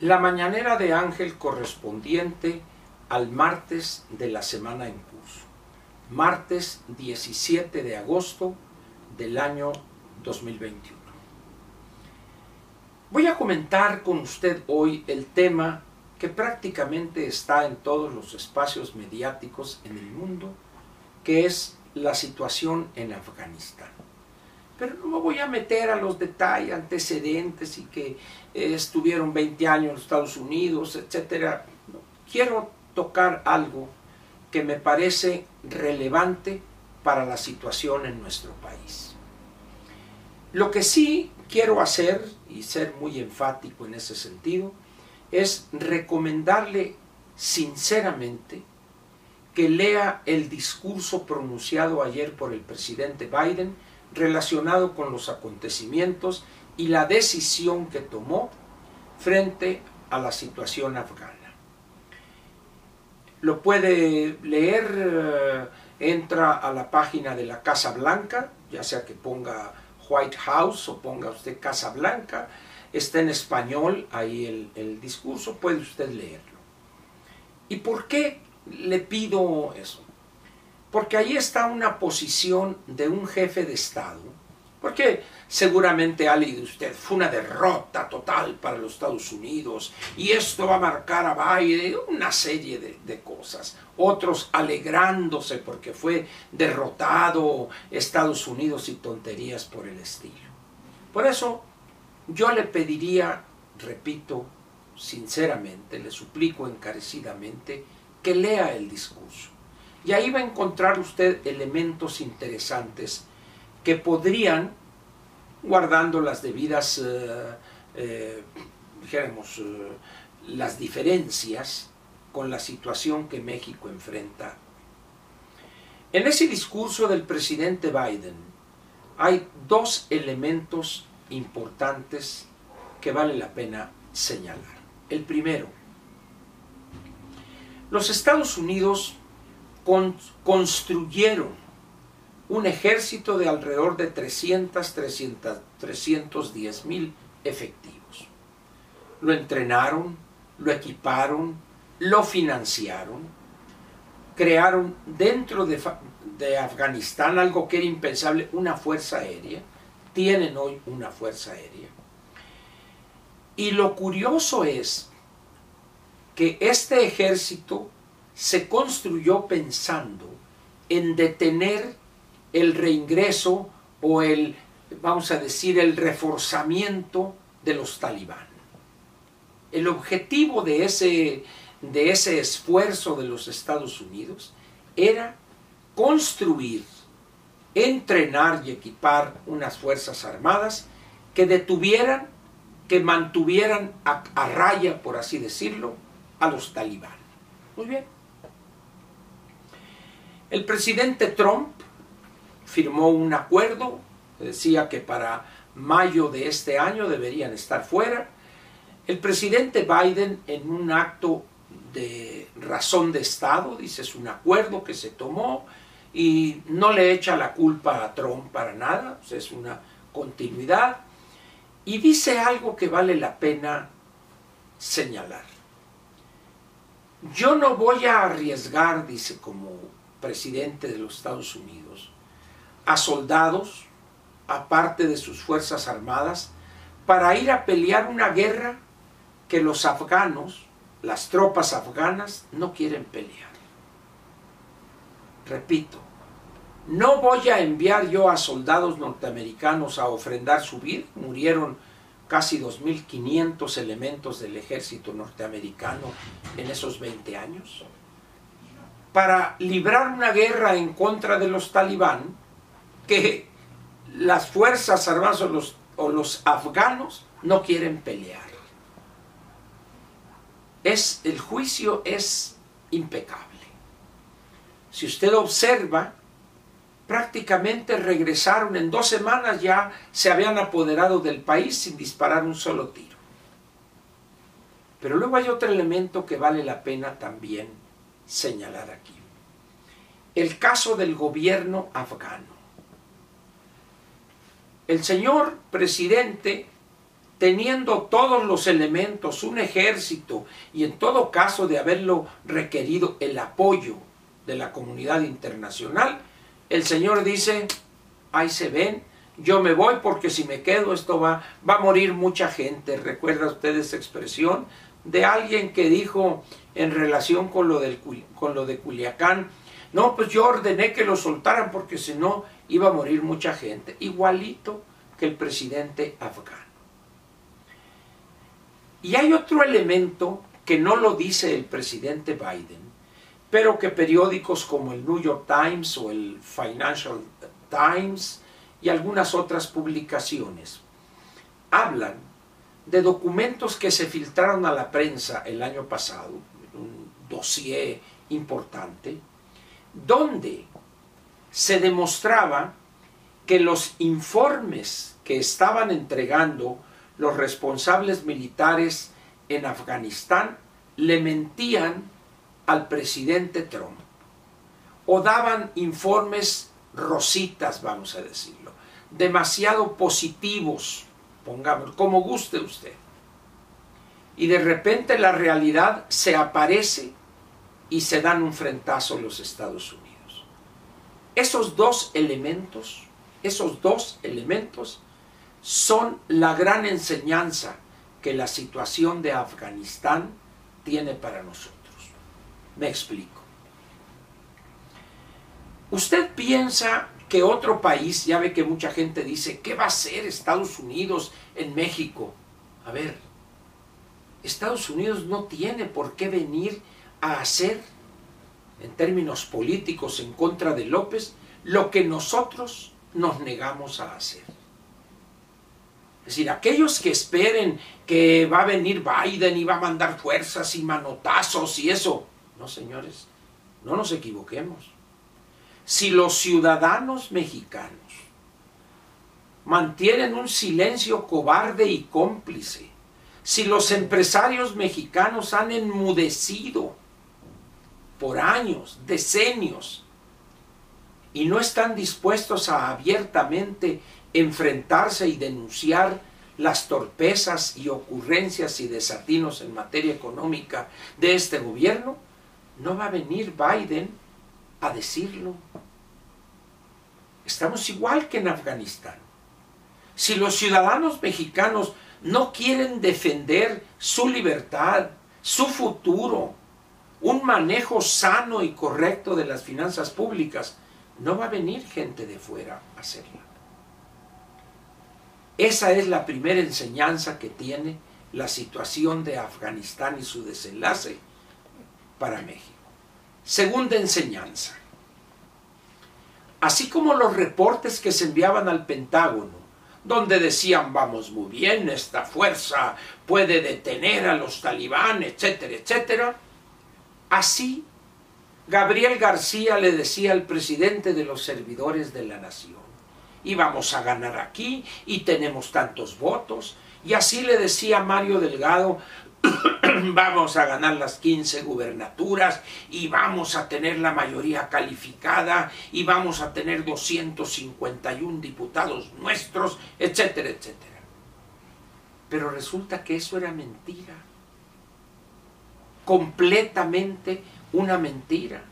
La mañanera de Ángel correspondiente al martes de la semana en curso, martes 17 de agosto del año 2021. Voy a comentar con usted hoy el tema que prácticamente está en todos los espacios mediáticos en el mundo, que es la situación en Afganistán. Pero no me voy a meter a los detalles, antecedentes y que eh, estuvieron 20 años en Estados Unidos, etc. Quiero tocar algo que me parece relevante para la situación en nuestro país. Lo que sí quiero hacer, y ser muy enfático en ese sentido, es recomendarle sinceramente que lea el discurso pronunciado ayer por el presidente Biden relacionado con los acontecimientos y la decisión que tomó frente a la situación afgana. Lo puede leer, eh, entra a la página de la Casa Blanca, ya sea que ponga White House o ponga usted Casa Blanca, está en español ahí el, el discurso, puede usted leerlo. ¿Y por qué le pido eso? Porque ahí está una posición de un jefe de Estado, porque seguramente ha leído usted, fue una derrota total para los Estados Unidos y esto va a marcar a Biden, una serie de, de cosas. Otros alegrándose porque fue derrotado Estados Unidos y tonterías por el estilo. Por eso yo le pediría, repito, sinceramente, le suplico encarecidamente, que lea el discurso. Y ahí va a encontrar usted elementos interesantes que podrían, guardando las debidas, eh, eh, dijéramos, eh, las diferencias con la situación que México enfrenta. En ese discurso del presidente Biden hay dos elementos importantes que vale la pena señalar. El primero, los Estados Unidos construyeron un ejército de alrededor de 300, 300, 310 mil efectivos. Lo entrenaron, lo equiparon, lo financiaron, crearon dentro de, de Afganistán algo que era impensable, una fuerza aérea. Tienen hoy una fuerza aérea. Y lo curioso es que este ejército se construyó pensando en detener el reingreso o el, vamos a decir, el reforzamiento de los talibán. El objetivo de ese, de ese esfuerzo de los Estados Unidos era construir, entrenar y equipar unas fuerzas armadas que detuvieran, que mantuvieran a, a raya, por así decirlo, a los talibán. Muy bien. El presidente Trump firmó un acuerdo, decía que para mayo de este año deberían estar fuera. El presidente Biden en un acto de razón de Estado, dice es un acuerdo que se tomó y no le echa la culpa a Trump para nada, es una continuidad, y dice algo que vale la pena señalar. Yo no voy a arriesgar, dice como presidente de los Estados Unidos, a soldados, aparte de sus fuerzas armadas, para ir a pelear una guerra que los afganos, las tropas afganas, no quieren pelear. Repito, no voy a enviar yo a soldados norteamericanos a ofrendar su vida, murieron casi 2.500 elementos del ejército norteamericano en esos 20 años, para librar una guerra en contra de los talibán que las fuerzas armadas o los, o los afganos no quieren pelear. Es, el juicio es impecable. Si usted observa, prácticamente regresaron en dos semanas ya se habían apoderado del país sin disparar un solo tiro. Pero luego hay otro elemento que vale la pena también señalar aquí. El caso del gobierno afgano. El señor presidente teniendo todos los elementos, un ejército y en todo caso de haberlo requerido el apoyo de la comunidad internacional, el Señor dice, ahí se ven, yo me voy porque si me quedo esto va, va a morir mucha gente. ¿Recuerda usted esa expresión de alguien que dijo en relación con lo, del, con lo de Culiacán, no, pues yo ordené que lo soltaran porque si no iba a morir mucha gente, igualito que el presidente afgano. Y hay otro elemento que no lo dice el presidente Biden, pero que periódicos como el New York Times o el Financial Times y algunas otras publicaciones hablan de documentos que se filtraron a la prensa el año pasado, un dossier importante, donde se demostraba que los informes que estaban entregando los responsables militares en Afganistán le mentían al presidente Trump o daban informes rositas, vamos a decirlo, demasiado positivos, pongamos, como guste usted. Y de repente la realidad se aparece y se dan un frentazo los Estados Unidos. Esos dos elementos, esos dos elementos son la gran enseñanza que la situación de Afganistán tiene para nosotros. Me explico. Usted piensa que otro país, ya ve que mucha gente dice, ¿qué va a hacer Estados Unidos en México? A ver, Estados Unidos no tiene por qué venir a hacer, en términos políticos, en contra de López, lo que nosotros nos negamos a hacer. Es decir, aquellos que esperen que va a venir Biden y va a mandar fuerzas y manotazos y eso. No, señores, no nos equivoquemos. Si los ciudadanos mexicanos mantienen un silencio cobarde y cómplice, si los empresarios mexicanos han enmudecido por años, decenios, y no están dispuestos a abiertamente enfrentarse y denunciar las torpezas y ocurrencias y desatinos en materia económica de este gobierno, no va a venir Biden a decirlo. Estamos igual que en Afganistán. Si los ciudadanos mexicanos no quieren defender su libertad, su futuro, un manejo sano y correcto de las finanzas públicas, no va a venir gente de fuera a hacerlo. Esa es la primera enseñanza que tiene la situación de Afganistán y su desenlace para México. Segunda enseñanza. Así como los reportes que se enviaban al Pentágono, donde decían vamos muy bien, esta fuerza puede detener a los talibanes, etcétera, etcétera, así Gabriel García le decía al presidente de los servidores de la nación, y vamos a ganar aquí y tenemos tantos votos. Y así le decía Mario Delgado, vamos a ganar las 15 gubernaturas y vamos a tener la mayoría calificada y vamos a tener 251 diputados nuestros, etcétera, etcétera. Pero resulta que eso era mentira. Completamente una mentira.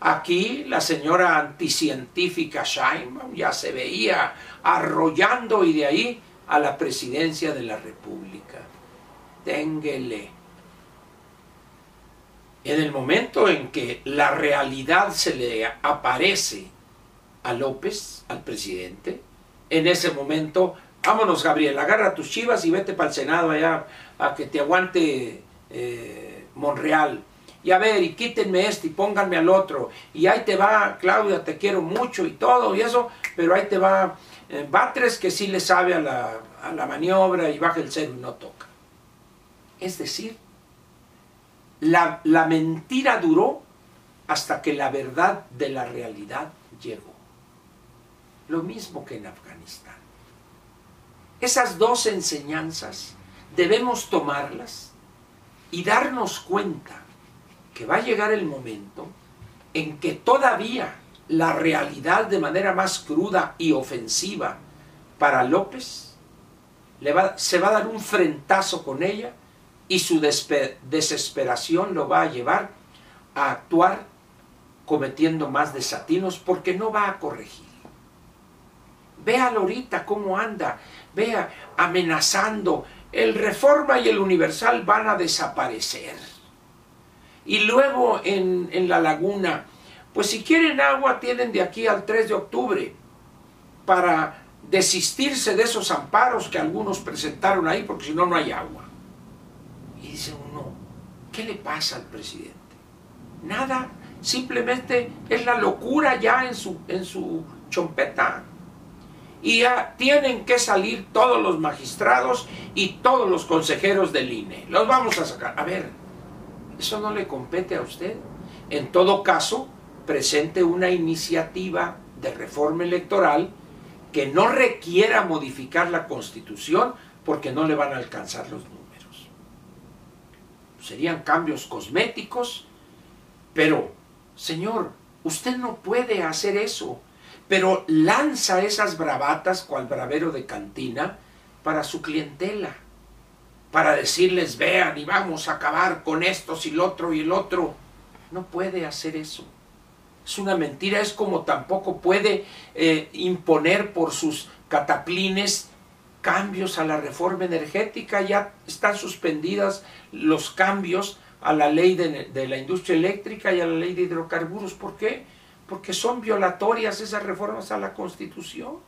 Aquí la señora anticientífica Sheinbaum ya se veía arrollando y de ahí a la presidencia de la República. Ténguele. En el momento en que la realidad se le aparece a López, al presidente, en ese momento, vámonos Gabriel, agarra tus chivas y vete para el Senado allá a que te aguante eh, Monreal y a ver, y quítenme este y pónganme al otro, y ahí te va, Claudia, te quiero mucho y todo y eso, pero ahí te va eh, Batres que sí le sabe a la, a la maniobra y baja el cero y no toca. Es decir, la, la mentira duró hasta que la verdad de la realidad llegó. Lo mismo que en Afganistán. Esas dos enseñanzas debemos tomarlas y darnos cuenta que va a llegar el momento en que todavía la realidad de manera más cruda y ofensiva para López se va a dar un frentazo con ella y su desesperación lo va a llevar a actuar cometiendo más desatinos porque no va a corregir. Véalo ahorita cómo anda, vea amenazando. El Reforma y el Universal van a desaparecer. Y luego en, en la laguna, pues si quieren agua tienen de aquí al 3 de octubre para desistirse de esos amparos que algunos presentaron ahí, porque si no, no hay agua. Y dice uno, ¿qué le pasa al presidente? Nada, simplemente es la locura ya en su, en su chompeta. Y ya tienen que salir todos los magistrados y todos los consejeros del INE. Los vamos a sacar. A ver, eso no le compete a usted. En todo caso, presente una iniciativa de reforma electoral que no requiera modificar la constitución porque no le van a alcanzar los números. Serían cambios cosméticos, pero, señor, usted no puede hacer eso, pero lanza esas bravatas cual bravero de cantina para su clientela, para decirles, vean y vamos a acabar con esto y el otro y el otro. No puede hacer eso es una mentira, es como tampoco puede eh, imponer por sus cataplines cambios a la reforma energética, ya están suspendidas los cambios a la ley de, de, la industria eléctrica y a la ley de hidrocarburos. ¿Por qué? Porque son violatorias esas reformas a la Constitución.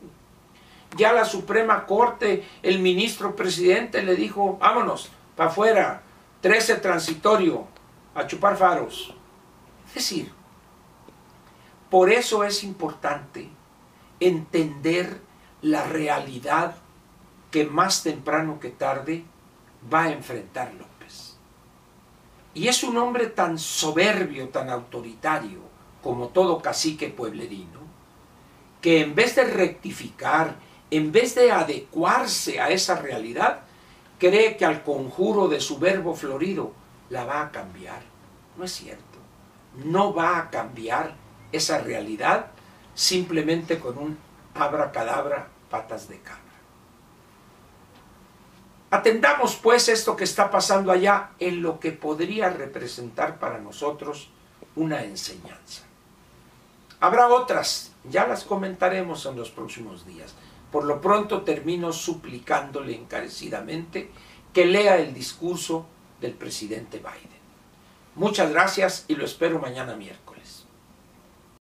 Ya la Suprema Corte, el ministro presidente le dijo, vámonos, para afuera, 13 transitorio, a chupar faros. Es decir, por eso es importante entender la realidad que más temprano que tarde va a enfrentar López. Y es un hombre tan soberbio, tan autoritario, como todo cacique pueblerino, que en vez de rectificar, en vez de adecuarse a esa realidad, cree que al conjuro de su verbo florido la va a cambiar. No es cierto. No va a cambiar esa realidad simplemente con un abracadabra patas de cabra. Atendamos pues esto que está pasando allá en lo que podría representar para nosotros una enseñanza. Habrá otras, ya las comentaremos en los próximos días. Por lo pronto termino suplicándole encarecidamente que lea el discurso del presidente Biden. Muchas gracias y lo espero mañana miércoles.